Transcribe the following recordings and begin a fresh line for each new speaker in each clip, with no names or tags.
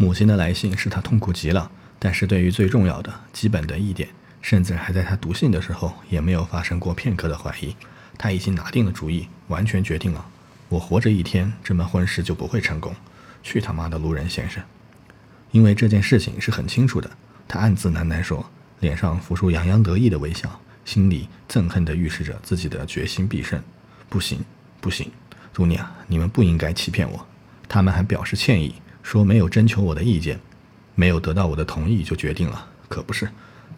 母亲的来信使他痛苦极了，但是对于最重要的、基本的一点，甚至还在他读信的时候，也没有发生过片刻的怀疑。他已经拿定了主意，完全决定了：我活着一天，这门婚事就不会成功。去他妈的卢人先生！因为这件事情是很清楚的，他暗自喃喃说，脸上浮出洋洋得意的微笑，心里憎恨地预示着自己的决心必胜。不行，不行，杜尼亚，你们不应该欺骗我。他们还表示歉意。说没有征求我的意见，没有得到我的同意就决定了，可不是。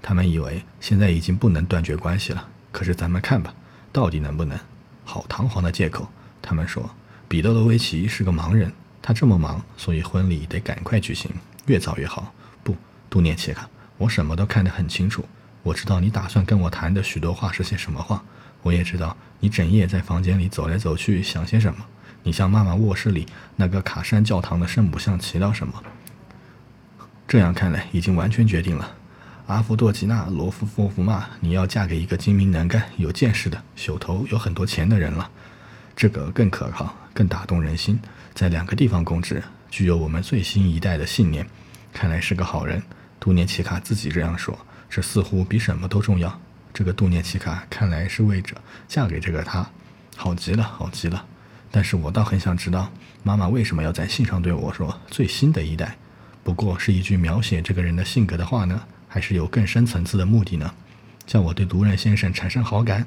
他们以为现在已经不能断绝关系了，可是咱们看吧，到底能不能？好堂皇的借口。他们说彼得罗维奇是个盲人，他这么忙，所以婚礼得赶快举行，越早越好。不，杜涅奇卡，我什么都看得很清楚。我知道你打算跟我谈的许多话是些什么话，我也知道你整夜在房间里走来走去想些什么。你向妈妈卧室里那个卡山教堂的圣母像祈祷什么？这样看来，已经完全决定了。阿夫多吉娜·罗夫霍夫玛，你要嫁给一个精明能干、有见识的、手头有很多钱的人了。这个更可靠，更打动人心，在两个地方供职，具有我们最新一代的信念。看来是个好人。杜涅奇卡自己这样说，这似乎比什么都重要。这个杜涅奇卡看来是为着嫁给这个他，好极了，好极了。但是我倒很想知道，妈妈为什么要在信上对我说“最新的一代”？不过是一句描写这个人的性格的话呢，还是有更深层次的目的呢？叫我对独人先生产生好感？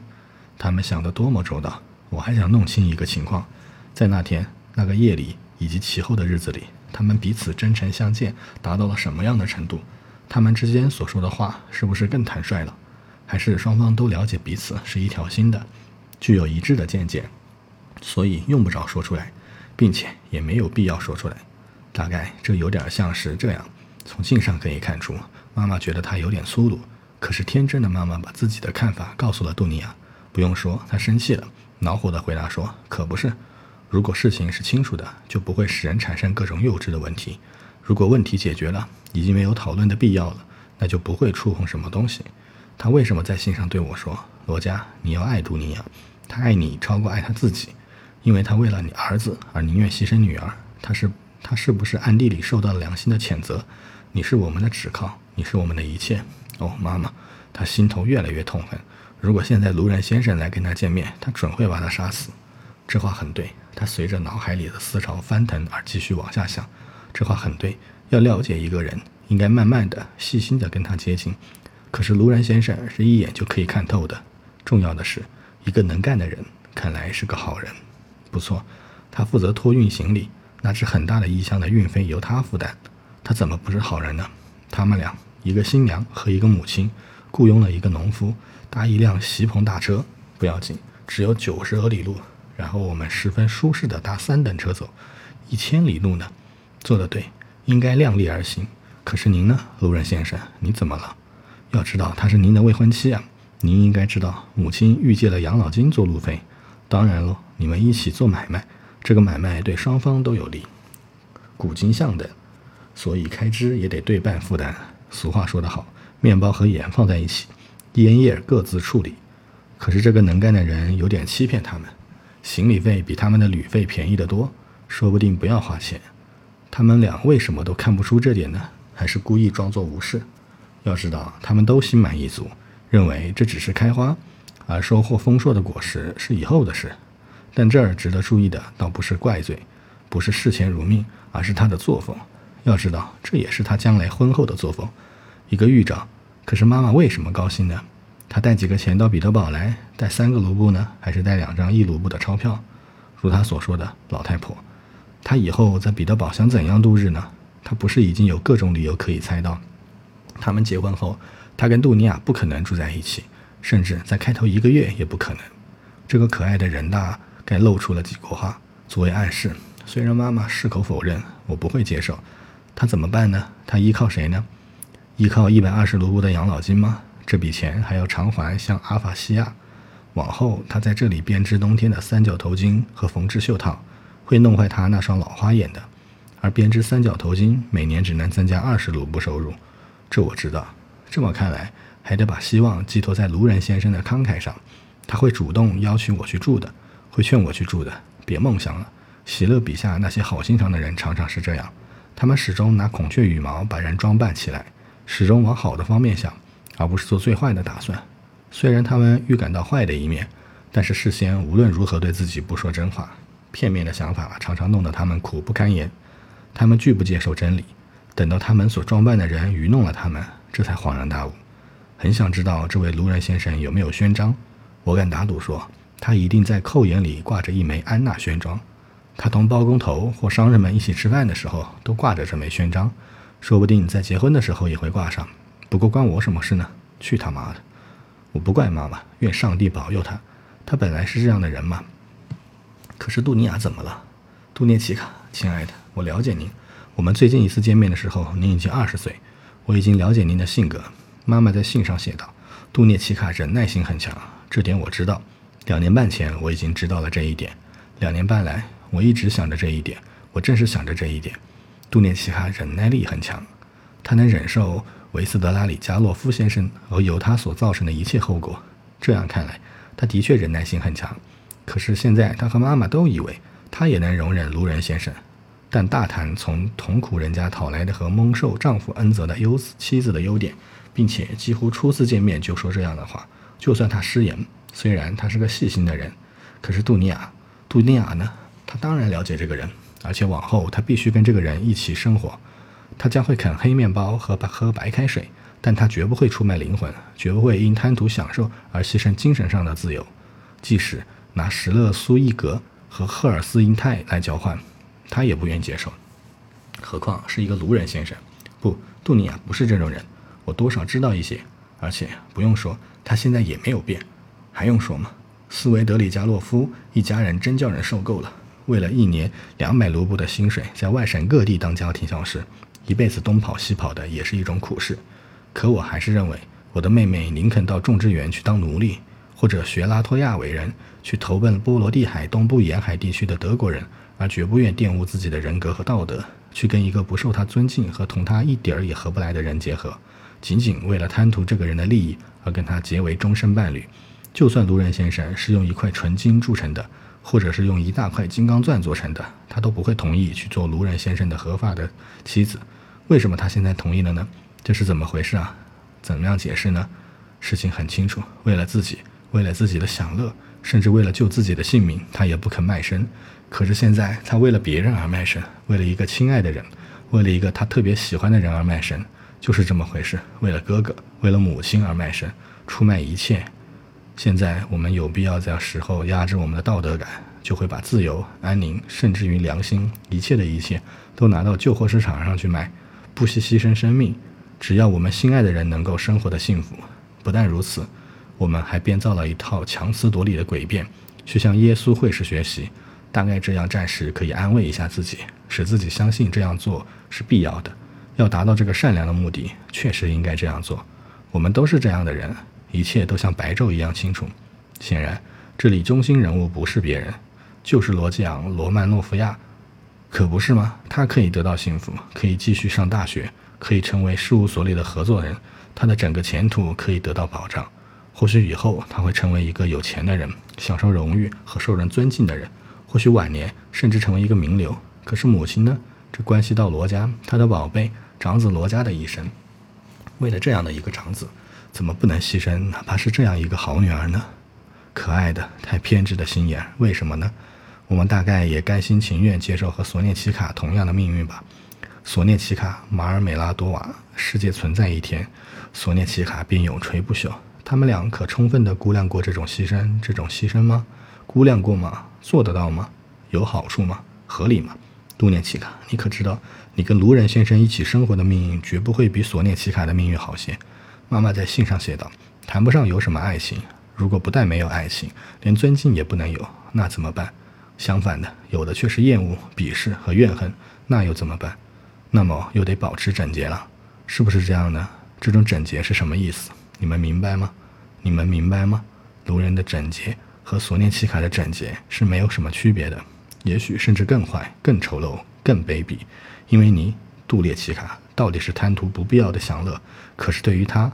他们想得多么周到！我还想弄清一个情况：在那天、那个夜里以及其后的日子里，他们彼此真诚相见达到了什么样的程度？他们之间所说的话是不是更坦率了？还是双方都了解彼此是一条心的，具有一致的见解？所以用不着说出来，并且也没有必要说出来。大概这有点像是这样：从信上可以看出，妈妈觉得他有点粗鲁。可是天真的妈妈把自己的看法告诉了杜尼亚。不用说，她生气了，恼火地回答说：“可不是。如果事情是清楚的，就不会使人产生各种幼稚的问题。如果问题解决了，已经没有讨论的必要了，那就不会触碰什么东西。他为什么在信上对我说：‘罗加，你要爱杜尼亚，他爱你超过爱他自己’？”因为他为了你儿子而宁愿牺牲女儿，他是他是不是暗地里受到了良心的谴责？你是我们的指靠，你是我们的一切。哦，妈妈，他心头越来越痛恨。如果现在卢然先生来跟他见面，他准会把他杀死。这话很对。他随着脑海里的思潮翻腾而继续往下想。这话很对。要了解一个人，应该慢慢的、细心的跟他接近。可是卢然先生是一眼就可以看透的。重要的是，一个能干的人，看来是个好人。不错，他负责托运行李，那只很大的衣箱的运费由他负担。他怎么不是好人呢？他们俩，一个新娘和一个母亲，雇佣了一个农夫搭一辆席棚大车，不要紧，只有九十俄里路。然后我们十分舒适的搭三等车走，一千里路呢。做得对，应该量力而行。可是您呢，路人先生，你怎么了？要知道她是您的未婚妻啊，您应该知道母亲预借了养老金做路费。当然喽。你们一起做买卖，这个买卖对双方都有利，古今相等，所以开支也得对半负担。俗话说得好，面包和盐放在一起，烟叶各自处理。可是这个能干的人有点欺骗他们，行李费比他们的旅费便宜得多，说不定不要花钱。他们俩为什么都看不出这点呢？还是故意装作无视？要知道，他们都心满意足，认为这只是开花，而收获丰硕的果实是以后的事。但这儿值得注意的，倒不是怪罪，不是视钱如命，而是他的作风。要知道，这也是他将来婚后的作风。一个狱长，可是妈妈为什么高兴呢？他带几个钱到彼得堡来，带三个卢布呢，还是带两张一卢布的钞票？如他所说的，老太婆，他以后在彼得堡想怎样度日呢？他不是已经有各种理由可以猜到？他们结婚后，他跟杜尼亚不可能住在一起，甚至在开头一个月也不可能。这个可爱的人大。该露出了几国话作为暗示，虽然妈妈矢口否认，我不会接受。他怎么办呢？他依靠谁呢？依靠一百二十卢布的养老金吗？这笔钱还要偿还向阿法西亚。往后他在这里编织冬天的三角头巾和缝制袖套，会弄坏他那双老花眼的。而编织三角头巾每年只能增加二十卢布收入，这我知道。这么看来，还得把希望寄托在卢人先生的慷慨上，他会主动邀请我去住的。会劝我去住的，别梦想了。喜乐笔下那些好心肠的人常常是这样，他们始终拿孔雀羽毛把人装扮起来，始终往好的方面想，而不是做最坏的打算。虽然他们预感到坏的一面，但是事先无论如何对自己不说真话。片面的想法常常弄得他们苦不堪言。他们拒不接受真理，等到他们所装扮的人愚弄了他们，这才恍然大悟。很想知道这位卢人先生有没有勋章。我敢打赌说，他一定在扣眼里挂着一枚安娜勋章。他同包工头或商人们一起吃饭的时候，都挂着这枚勋章，说不定在结婚的时候也会挂上。不过关我什么事呢？去他妈的！我不怪妈妈，愿上帝保佑她。她本来是这样的人嘛。可是杜尼亚怎么了？杜涅奇卡，亲爱的，我了解您。我们最近一次见面的时候，您已经二十岁。我已经了解您的性格。妈妈在信上写道：“杜涅奇卡忍耐性很强，这点我知道。两年半前我已经知道了这一点。两年半来。”我一直想着这一点，我正是想着这一点。杜涅奇卡忍耐力很强，他能忍受维斯德拉里加洛夫先生和由他所造成的一切后果。这样看来，他的确忍耐性很强。可是现在，他和妈妈都以为他也能容忍卢人先生，但大谈从同苦人家讨来的和蒙受丈夫恩泽的优妻子的优点，并且几乎初次见面就说这样的话。就算他失言，虽然他是个细心的人，可是杜尼亚，杜尼亚呢？他当然了解这个人，而且往后他必须跟这个人一起生活。他将会啃黑面包和白喝白开水，但他绝不会出卖灵魂，绝不会因贪图享受而牺牲精神上的自由。即使拿石勒苏伊格和赫尔斯因泰来交换，他也不愿接受。何况是一个卢人先生？不，杜尼亚不是这种人。我多少知道一些，而且不用说，他现在也没有变。还用说吗？斯维德里加洛夫一家人真叫人受够了。为了一年两百卢布的薪水，在外省各地当家庭教师，一辈子东跑西跑的也是一种苦事。可我还是认为，我的妹妹宁肯到种植园去当奴隶，或者学拉脱亚为人去投奔波罗的海东部沿海地区的德国人，而绝不愿玷污自己的人格和道德，去跟一个不受他尊敬和同他一点儿也合不来的人结合，仅仅为了贪图这个人的利益而跟他结为终身伴侣。就算卢人先生是用一块纯金铸成的。或者是用一大块金刚钻做成的，他都不会同意去做卢人先生的合法的妻子。为什么他现在同意了呢？这是怎么回事啊？怎么样解释呢？事情很清楚，为了自己，为了自己的享乐，甚至为了救自己的性命，他也不肯卖身。可是现在，他为了别人而卖身，为了一个亲爱的人，为了一个他特别喜欢的人而卖身，就是这么回事。为了哥哥，为了母亲而卖身，出卖一切。现在我们有必要在时候压制我们的道德感，就会把自由、安宁，甚至于良心，一切的一切，都拿到旧货市场上去卖，不惜牺牲生命，只要我们心爱的人能够生活的幸福。不但如此，我们还编造了一套强词夺理的诡辩，去向耶稣会士学习，大概这样暂时可以安慰一下自己，使自己相信这样做是必要的。要达到这个善良的目的，确实应该这样做。我们都是这样的人。一切都像白昼一样清楚。显然，这里中心人物不是别人，就是罗吉昂·罗曼诺夫亚，可不是吗？他可以得到幸福，可以继续上大学，可以成为事务所里的合作人，他的整个前途可以得到保障。或许以后他会成为一个有钱的人，享受荣誉和受人尊敬的人。或许晚年甚至成为一个名流。可是母亲呢？这关系到罗家，他的宝贝长子罗家的一生。为了这样的一个长子。怎么不能牺牲？哪怕是这样一个好女儿呢？可爱的、太偏执的心眼，为什么呢？我们大概也甘心情愿接受和索涅奇卡同样的命运吧。索涅奇卡、马尔美拉多瓦，世界存在一天，索涅奇卡便永垂不朽。他们俩可充分地估量过这种牺牲，这种牺牲吗？估量过吗？做得到吗？有好处吗？合理吗？杜涅奇卡，你可知道，你跟卢人先生一起生活的命运，绝不会比索涅奇卡的命运好些。妈妈在信上写道：“谈不上有什么爱情。如果不但没有爱情，连尊敬也不能有，那怎么办？相反的，有的却是厌恶、鄙视和怨恨，那又怎么办？那么又得保持整洁了，是不是这样呢？这种整洁是什么意思？你们明白吗？你们明白吗？卢人的整洁和索涅奇卡的整洁是没有什么区别的，也许甚至更坏、更丑陋、更卑鄙，因为你杜列奇卡到底是贪图不必要的享乐，可是对于他。”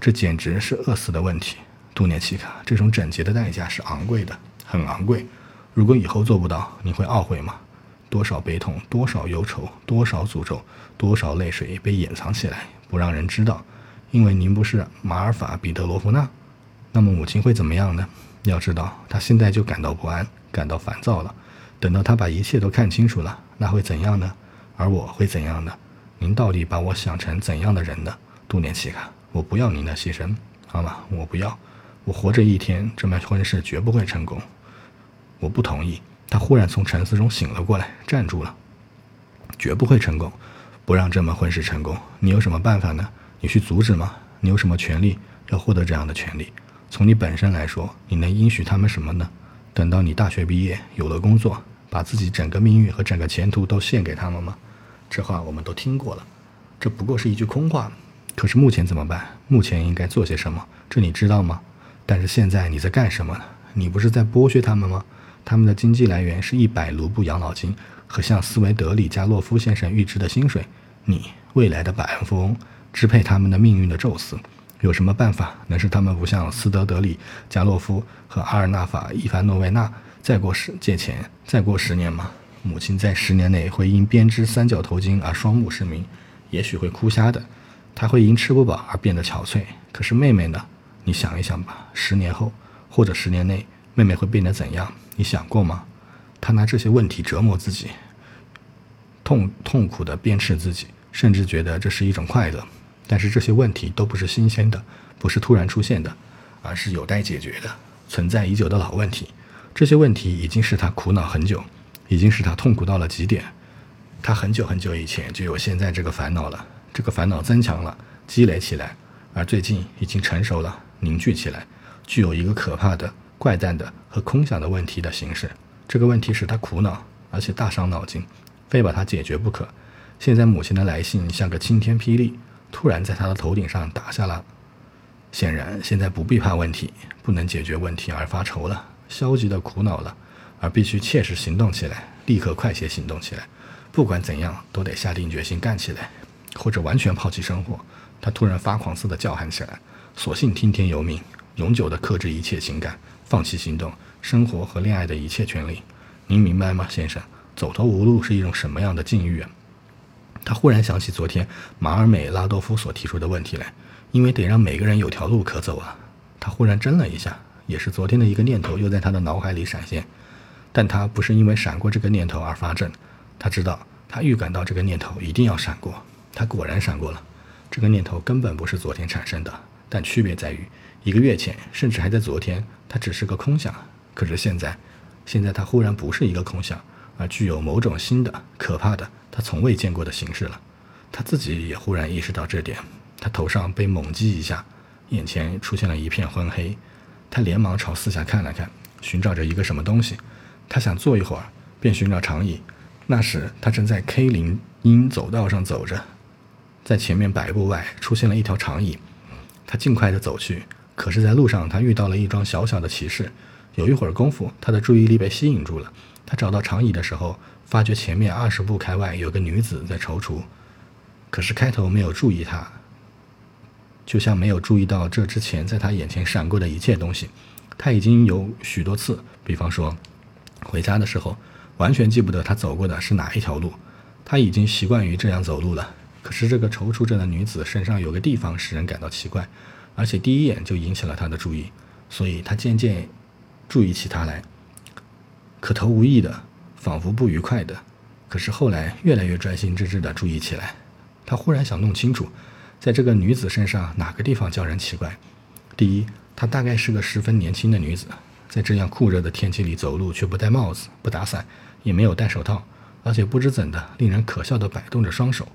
这简直是饿死的问题，杜涅奇卡，这种整洁的代价是昂贵的，很昂贵。如果以后做不到，你会懊悔吗？多少悲痛，多少忧愁，多少诅咒，多少泪水被掩藏起来，不让人知道。因为您不是马尔法彼得罗夫娜，那么母亲会怎么样呢？要知道，她现在就感到不安，感到烦躁了。等到她把一切都看清楚了，那会怎样呢？而我会怎样呢？您到底把我想成怎样的人呢？杜连奇卡，我不要您的牺牲，好吗？我不要。我活着一天，这门婚事绝不会成功。我不同意。他忽然从沉思中醒了过来，站住了。绝不会成功，不让这门婚事成功。你有什么办法呢？你去阻止吗？你有什么权利要获得这样的权利？从你本身来说，你能应许他们什么呢？等到你大学毕业，有了工作，把自己整个命运和整个前途都献给他们吗？这话我们都听过了，这不过是一句空话。可是目前怎么办？目前应该做些什么？这你知道吗？但是现在你在干什么呢？你不是在剥削他们吗？他们的经济来源是一百卢布养老金和向斯维德里加洛夫先生预支的薪水。你未来的百万富翁，支配他们的命运的宙斯，有什么办法能使他们不向斯德德里加洛夫和阿尔纳法伊凡诺维娜再过十借钱？再过十年吗？母亲在十年内会因编织三角头巾而双目失明，也许会哭瞎的。她会因吃不饱而变得憔悴。可是妹妹呢？你想一想吧，十年后或者十年内，妹妹会变得怎样？你想过吗？她拿这些问题折磨自己，痛痛苦地鞭笞自己，甚至觉得这是一种快乐。但是这些问题都不是新鲜的，不是突然出现的，而是有待解决的、存在已久的老问题。这些问题已经使她苦恼很久，已经使他痛苦到了极点。他很久很久以前就有现在这个烦恼了，这个烦恼增强了，积累起来，而最近已经成熟了，凝聚起来，具有一个可怕的。怪诞的和空想的问题的形式，这个问题使他苦恼，而且大伤脑筋，非把它解决不可。现在母亲的来信像个晴天霹雳，突然在他的头顶上打下了。显然，现在不必怕问题不能解决问题而发愁了，消极的苦恼了，而必须切实行动起来，立刻快些行动起来。不管怎样，都得下定决心干起来，或者完全抛弃生活。他突然发狂似的叫喊起来，索性听天由命，永久的克制一切情感。放弃行动、生活和恋爱的一切权利，您明白吗，先生？走投无路是一种什么样的境遇啊？他忽然想起昨天马尔美拉多夫所提出的问题来，因为得让每个人有条路可走啊。他忽然怔了一下，也是昨天的一个念头又在他的脑海里闪现，但他不是因为闪过这个念头而发怔，他知道，他预感到这个念头一定要闪过，他果然闪过了。这个念头根本不是昨天产生的，但区别在于。一个月前，甚至还在昨天，它只是个空想。可是现在，现在它忽然不是一个空想，而具有某种新的、可怕的、他从未见过的形式了。他自己也忽然意识到这点。他头上被猛击一下，眼前出现了一片昏黑。他连忙朝四下看了看，寻找着一个什么东西。他想坐一会儿，便寻找长椅。那时他正在 K 零音走道上走着，在前面百步外出现了一条长椅。他尽快地走去。可是，在路上，他遇到了一桩小小的奇事。有一会儿功夫，他的注意力被吸引住了。他找到长椅的时候，发觉前面二十步开外有个女子在踌躇。可是开头没有注意她，就像没有注意到这之前在他眼前闪过的一切东西。他已经有许多次，比方说，回家的时候，完全记不得他走过的是哪一条路。他已经习惯于这样走路了。可是这个踌躇着的女子身上有个地方使人感到奇怪。而且第一眼就引起了他的注意，所以他渐渐注意起她来，可头无意的，仿佛不愉快的。可是后来越来越专心致志地注意起来。他忽然想弄清楚，在这个女子身上哪个地方叫人奇怪。第一，她大概是个十分年轻的女子，在这样酷热的天气里走路却不戴帽子、不打伞，也没有戴手套，而且不知怎的令人可笑地摆动着双手。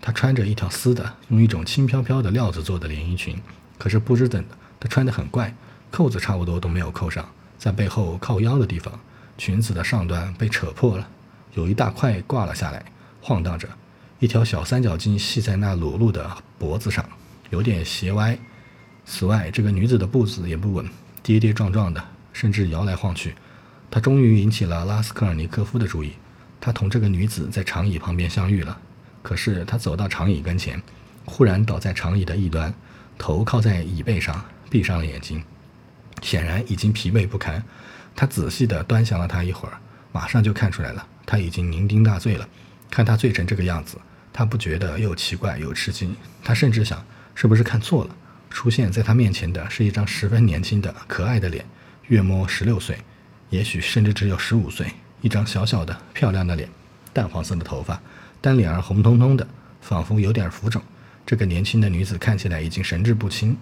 她穿着一条丝的、用一种轻飘飘的料子做的连衣裙。可是不知怎的，她穿得很怪，扣子差不多都没有扣上，在背后靠腰的地方，裙子的上端被扯破了，有一大块挂了下来，晃荡着，一条小三角巾系在那裸露的脖子上，有点斜歪。此外，这个女子的步子也不稳，跌跌撞撞的，甚至摇来晃去。他终于引起了拉斯科尔尼科夫的注意，他同这个女子在长椅旁边相遇了。可是他走到长椅跟前，忽然倒在长椅的一端。头靠在椅背上，闭上了眼睛，显然已经疲惫不堪。他仔细地端详了他一会儿，马上就看出来了，他已经酩酊大醉了。看他醉成这个样子，他不觉得又奇怪又吃惊。他甚至想，是不是看错了？出现在他面前的是一张十分年轻的、可爱的脸，约摸十六岁，也许甚至只有十五岁。一张小小的、漂亮的脸，淡黄色的头发，但脸儿红彤彤的，仿佛有点浮肿。这个年轻的女子看起来已经神志不清。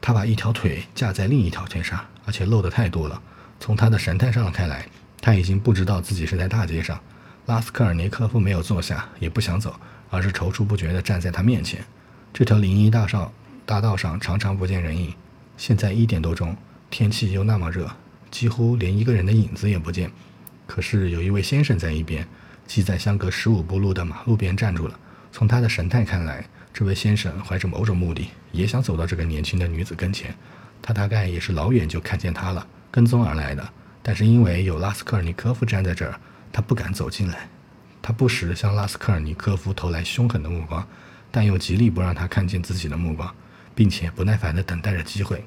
她把一条腿架在另一条腿上，而且露得太多了。从她的神态上看来，她已经不知道自己是在大街上。拉斯科尔尼科夫没有坐下，也不想走，而是踌躇不决地站在他面前。这条林荫大道大道上常常不见人影。现在一点多钟，天气又那么热，几乎连一个人的影子也不见。可是有一位先生在一边，即在相隔十五步路的马路边站住了。从他的神态看来，这位先生怀着某种目的，也想走到这个年轻的女子跟前。他大概也是老远就看见她了，跟踪而来的。但是因为有拉斯科尔尼科夫站在这儿，他不敢走进来。他不时向拉斯科尔尼科夫投来凶狠的目光，但又极力不让他看见自己的目光，并且不耐烦地等待着机会。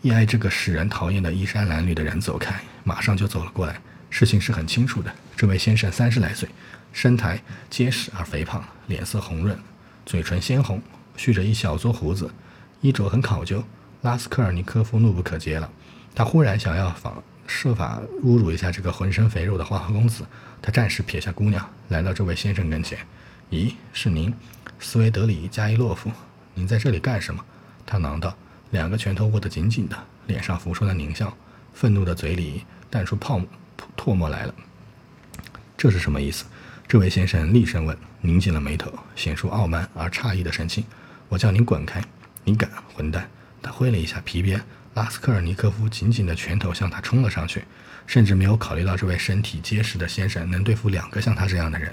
一挨这个使人讨厌的衣衫褴褛的人走开，马上就走了过来。事情是很清楚的，这位先生三十来岁，身材结实而肥胖，脸色红润。嘴唇鲜红，蓄着一小撮胡子，衣着很考究。拉斯科尔尼科夫怒不可遏了，他忽然想要仿设法侮辱一下这个浑身肥肉的花花公子。他暂时撇下姑娘，来到这位先生跟前。“咦，是您，斯维德里加伊洛夫？您在这里干什么？”他囊道，两个拳头握得紧紧的，脸上浮出了狞笑，愤怒的嘴里淡出泡沫唾沫来了。这是什么意思？这位先生厉声问，拧紧了眉头，显出傲慢而诧异的神情。我叫您滚开！你敢，混蛋！他挥了一下皮鞭，拉斯科尔尼科夫紧紧的拳头向他冲了上去，甚至没有考虑到这位身体结实的先生能对付两个像他这样的人。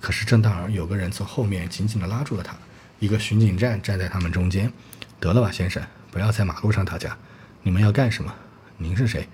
可是正当有个人从后面紧紧地拉住了他，一个巡警站站在他们中间。得了吧，先生，不要在马路上打架。你们要干什么？您是谁？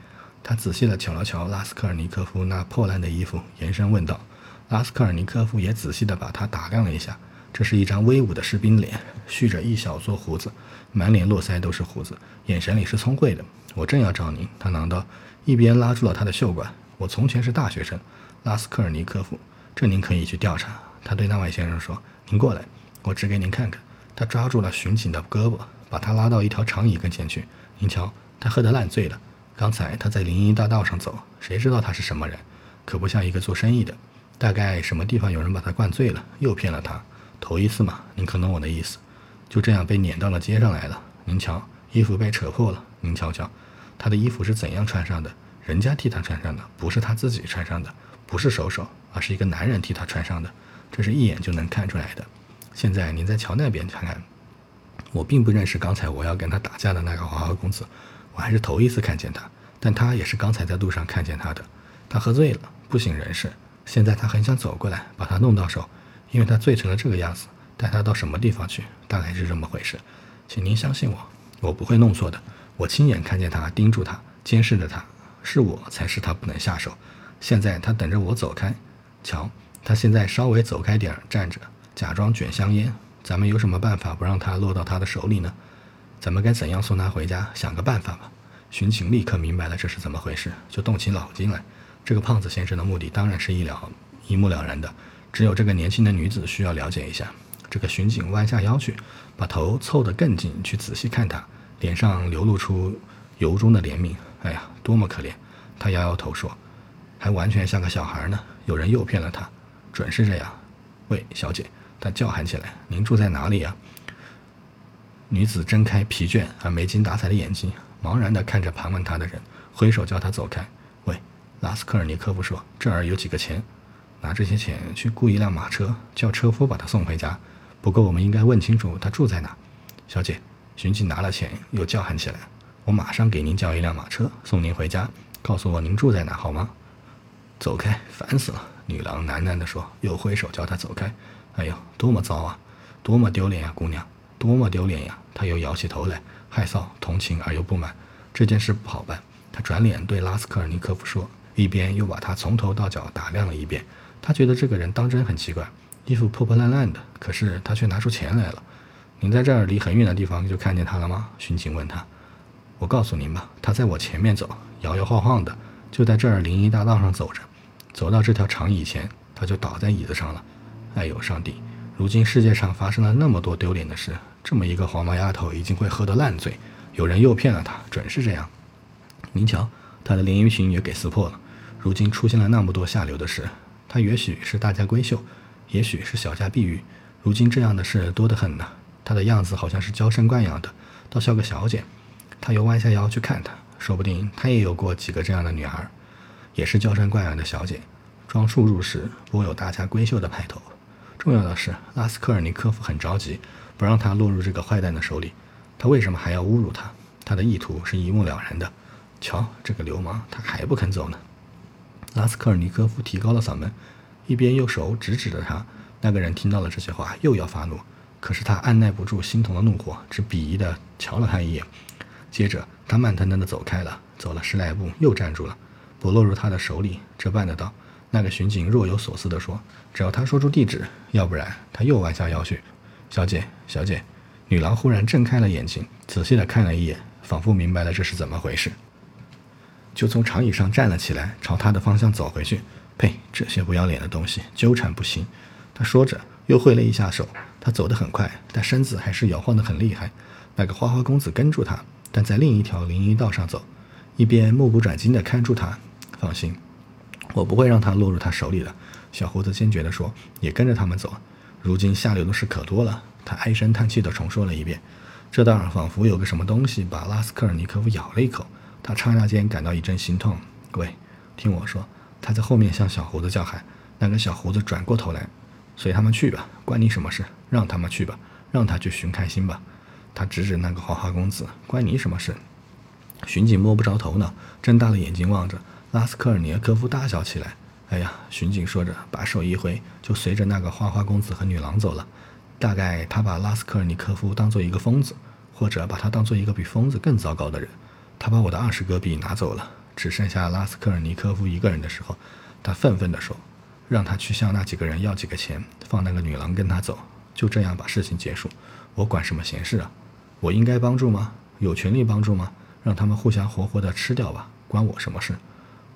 他仔细地瞧了瞧拉斯科尔尼科夫那破烂的衣服，延伸问道。拉斯科尔尼科夫也仔细地把他打量了一下，这是一张威武的士兵脸，蓄着一小撮胡子，满脸络腮都是胡子，眼神里是聪慧的。我正要找您，他嚷道，一边拉住了他的袖管。我从前是大学生，拉斯科尔尼科夫，这您可以去调查。他对那位先生说：“您过来，我指给您看看。”他抓住了巡警的胳膊，把他拉到一条长椅跟前去。您瞧，他喝得烂醉了。刚才他在林荫大道上走，谁知道他是什么人？可不像一个做生意的。大概什么地方有人把他灌醉了，诱骗了他，头一次嘛，您可懂我的意思。就这样被撵到了街上来了。您瞧，衣服被扯破了。您瞧瞧，他的衣服是怎样穿上的？人家替他穿上的，不是他自己穿上的，不是手手，而是一个男人替他穿上的，这是一眼就能看出来的。现在您再瞧那边看看，我并不认识刚才我要跟他打架的那个花花公子，我还是头一次看见他，但他也是刚才在路上看见他的。他喝醉了，不省人事。现在他很想走过来，把他弄到手，因为他醉成了这个样子，带他到什么地方去，大概是这么回事。请您相信我，我不会弄错的。我亲眼看见他盯住他，监视着他，是我才是他不能下手。现在他等着我走开，瞧，他现在稍微走开点儿站着，假装卷香烟。咱们有什么办法不让他落到他的手里呢？咱们该怎样送他回家？想个办法吧。巡警立刻明白了这是怎么回事，就动起脑筋来。这个胖子先生的目的当然是一了一目了然的，只有这个年轻的女子需要了解一下。这个巡警弯下腰去，把头凑得更近，去仔细看她，脸上流露出由衷的怜悯。哎呀，多么可怜！他摇摇头说：“还完全像个小孩呢，有人诱骗了他，准是这样。”喂，小姐，他叫喊起来：“您住在哪里呀？”女子睁开疲倦而没精打采的眼睛，茫然地看着盘问她的人，挥手叫他走开。喂拉斯科尔尼科夫说：“这儿有几个钱，拿这些钱去雇一辆马车，叫车夫把他送回家。不过我们应该问清楚他住在哪。”小姐，巡警拿了钱，又叫喊起来：“我马上给您叫一辆马车，送您回家。告诉我您住在哪，好吗？”走开，烦死了！女郎喃喃地说，又挥手叫他走开。哎呦，多么糟啊！多么丢脸呀，姑娘，多么丢脸呀！他又摇起头来，害臊、同情而又不满。这件事不好办。他转脸对拉斯科尔尼科夫说。一边又把他从头到脚打量了一遍，他觉得这个人当真很奇怪，衣服破破烂烂的，可是他却拿出钱来了。您在这儿离很远的地方就看见他了吗？巡警问他。我告诉您吧，他在我前面走，摇摇晃晃的，就在这儿林荫大道上走着。走到这条长椅前，他就倒在椅子上了。哎呦，上帝！如今世界上发生了那么多丢脸的事，这么一个黄毛丫头已经会喝得烂醉，有人诱骗了她，准是这样。您瞧，她的连衣裙也给撕破了。如今出现了那么多下流的事，她也许是大家闺秀，也许是小家碧玉。如今这样的事多得很呢。她的样子好像是娇生惯养的，倒像个小姐。他又弯下腰去看她，说不定她也有过几个这样的女儿，也是娇生惯养的小姐，装束入时颇有大家闺秀的派头。重要的是，拉斯科尔尼科夫很着急，不让他落入这个坏蛋的手里。他为什么还要侮辱他？他的意图是一目了然的。瞧，这个流氓，他还不肯走呢。拉斯科尔尼科夫提高了嗓门，一边用手指指着他。那个人听到了这些话，又要发怒，可是他按耐不住心头的怒火，只鄙夷地瞧了他一眼。接着，他慢腾腾地走开了，走了十来步，又站住了，不落入他的手里，这办得到。那个巡警若有所思地说：“只要他说出地址，要不然……”他又弯下腰去。小姐，小姐，女郎忽然睁开了眼睛，仔细地看了一眼，仿佛明白了这是怎么回事，就从长椅上站了起来，朝他的方向走回去。呸！这些不要脸的东西，纠缠不清。他说着，又挥了一下手。他走得很快，但身子还是摇晃得很厉害。那个花花公子跟住他。但在另一条林荫道上走，一边目不转睛地看住他。放心，我不会让他落入他手里的。小胡子坚决地说，也跟着他们走。如今下流的事可多了。他唉声叹气地重说了一遍。这道仿佛有个什么东西把拉斯科尔尼科夫咬了一口。他刹那间感到一阵心痛。喂，听我说。他在后面向小胡子叫喊。那个小胡子转过头来，随他们去吧，关你什么事？让他们去吧，让他去寻开心吧。他指指那个花花公子，关你什么事？巡警摸不着头脑，睁大了眼睛望着拉斯科尔尼科夫，大笑起来。哎呀，巡警说着，把手一挥，就随着那个花花公子和女郎走了。大概他把拉斯科尔尼科夫当做一个疯子，或者把他当做一个比疯子更糟糕的人。他把我的二十戈币拿走了，只剩下拉斯科尔尼科夫一个人的时候，他愤愤地说：“让他去向那几个人要几个钱，放那个女郎跟他走，就这样把事情结束。我管什么闲事啊！”我应该帮助吗？有权利帮助吗？让他们互相活活的吃掉吧，关我什么事？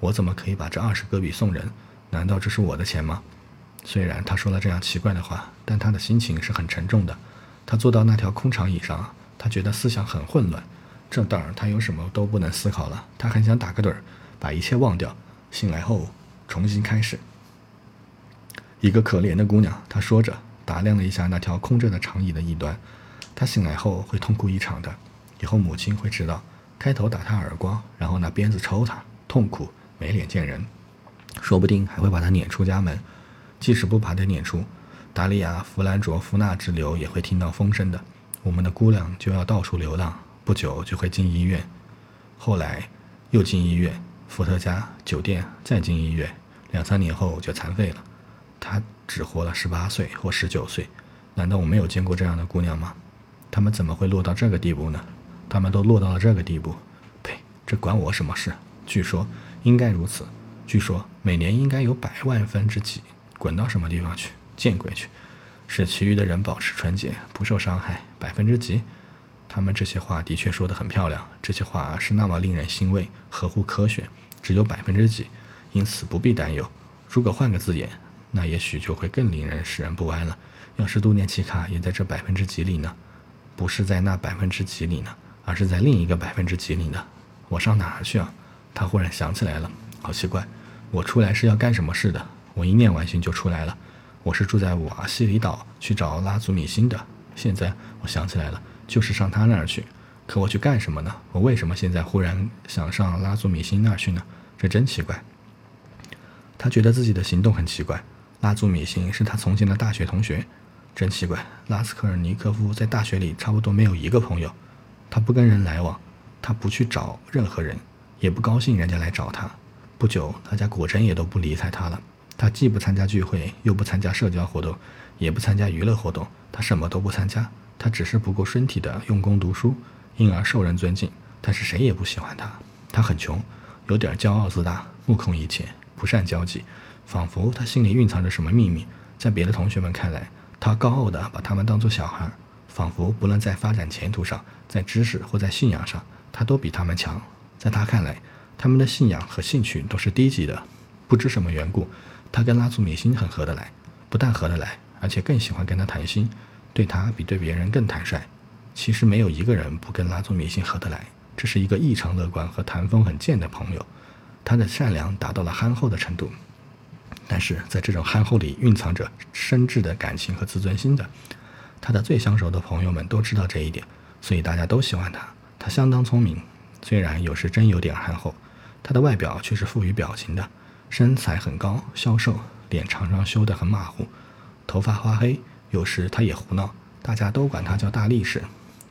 我怎么可以把这二十戈比送人？难道这是我的钱吗？虽然他说了这样奇怪的话，但他的心情是很沉重的。他坐到那条空长椅上，他觉得思想很混乱。这当然，他有什么都不能思考了。他很想打个盹儿，把一切忘掉，醒来后重新开始。一个可怜的姑娘，他说着，打量了一下那条空着的长椅的一端。他醒来后会痛哭一场的，以后母亲会知道，开头打他耳光，然后拿鞭子抽他，痛苦没脸见人，说不定还会把他撵出家门。即使不把他撵出，达利亚·弗兰卓夫纳之流也会听到风声的。我们的姑娘就要到处流浪，不久就会进医院，后来又进医院，伏特加酒店，再进医院，两三年后就残废了。她只活了十八岁或十九岁，难道我没有见过这样的姑娘吗？他们怎么会落到这个地步呢？他们都落到了这个地步，呸！这管我什么事？据说应该如此。据说每年应该有百万分之几滚到什么地方去？见鬼去！使其余的人保持纯洁，不受伤害。百分之几？他们这些话的确说得很漂亮，这些话是那么令人欣慰，合乎科学。只有百分之几，因此不必担忧。如果换个字眼，那也许就会更令人使人不安了。要是杜念奇卡也在这百分之几里呢？不是在那百分之几里呢，而是在另一个百分之几里呢。我上哪儿去啊？他忽然想起来了，好奇怪，我出来是要干什么事的？我一念完心就出来了，我是住在瓦西里岛去找拉祖米辛的。现在我想起来了，就是上他那儿去。可我去干什么呢？我为什么现在忽然想上拉祖米辛那儿去呢？这真奇怪。他觉得自己的行动很奇怪。拉祖米辛是他从前的大学同学。真奇怪，拉斯科尔尼科夫在大学里差不多没有一个朋友，他不跟人来往，他不去找任何人，也不高兴人家来找他。不久，大家果真也都不理睬他了。他既不参加聚会，又不参加社交活动，也不参加娱乐活动，他什么都不参加。他只是不顾身体的用功读书，因而受人尊敬。但是谁也不喜欢他。他很穷，有点骄傲自大，目空一切，不善交际，仿佛他心里蕴藏着什么秘密，在别的同学们看来。他高傲地把他们当作小孩，仿佛不论在发展前途上，在知识或在信仰上，他都比他们强。在他看来，他们的信仰和兴趣都是低级的，不知什么缘故，他跟拉祖米辛很合得来，不但合得来，而且更喜欢跟他谈心，对他比对别人更坦率。其实没有一个人不跟拉祖米辛合得来，这是一个异常乐观和谈风很贱的朋友。他的善良达到了憨厚的程度，但是在这种憨厚里蕴藏着深挚的感情和自尊心的。他的最相熟的朋友们都知道这一点，所以大家都喜欢他。他相当聪明，虽然有时真有点憨厚。他的外表却是富于表情的，身材很高，消瘦，脸常常修得很马虎，头发花黑。有时他也胡闹，大家都管他叫大力士。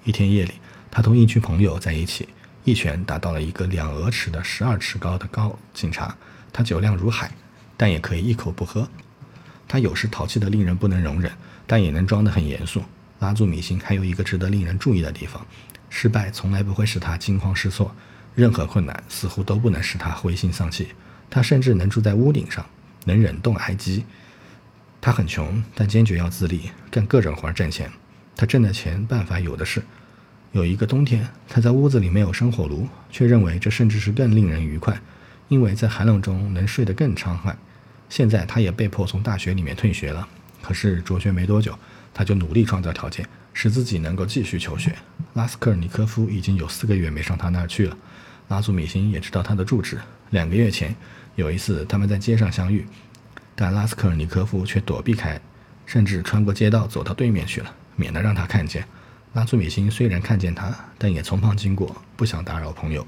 一天夜里，他同一群朋友在一起，一拳打到了一个两额尺的十二尺高的高警察。他酒量如海，但也可以一口不喝。他有时淘气的令人不能容忍，但也能装得很严肃。拉祖米辛还有一个值得令人注意的地方：失败从来不会使他惊慌失措。任何困难似乎都不能使他灰心丧气。他甚至能住在屋顶上，能忍冻挨饥。他很穷，但坚决要自立，干各种活儿挣钱。他挣的钱办法有的是。有一个冬天，他在屋子里没有生火炉，却认为这甚至是更令人愉快，因为在寒冷中能睡得更畅快。现在他也被迫从大学里面退学了。可是辍学没多久，他就努力创造条件，使自己能够继续求学。拉斯科尔尼科夫已经有四个月没上他那儿去了。拉祖米辛也知道他的住址。两个月前，有一次他们在街上相遇，但拉斯科尔尼科夫却躲避开，甚至穿过街道走到对面去了，免得让他看见。拉祖米辛虽然看见他，但也从旁经过，不想打扰朋友。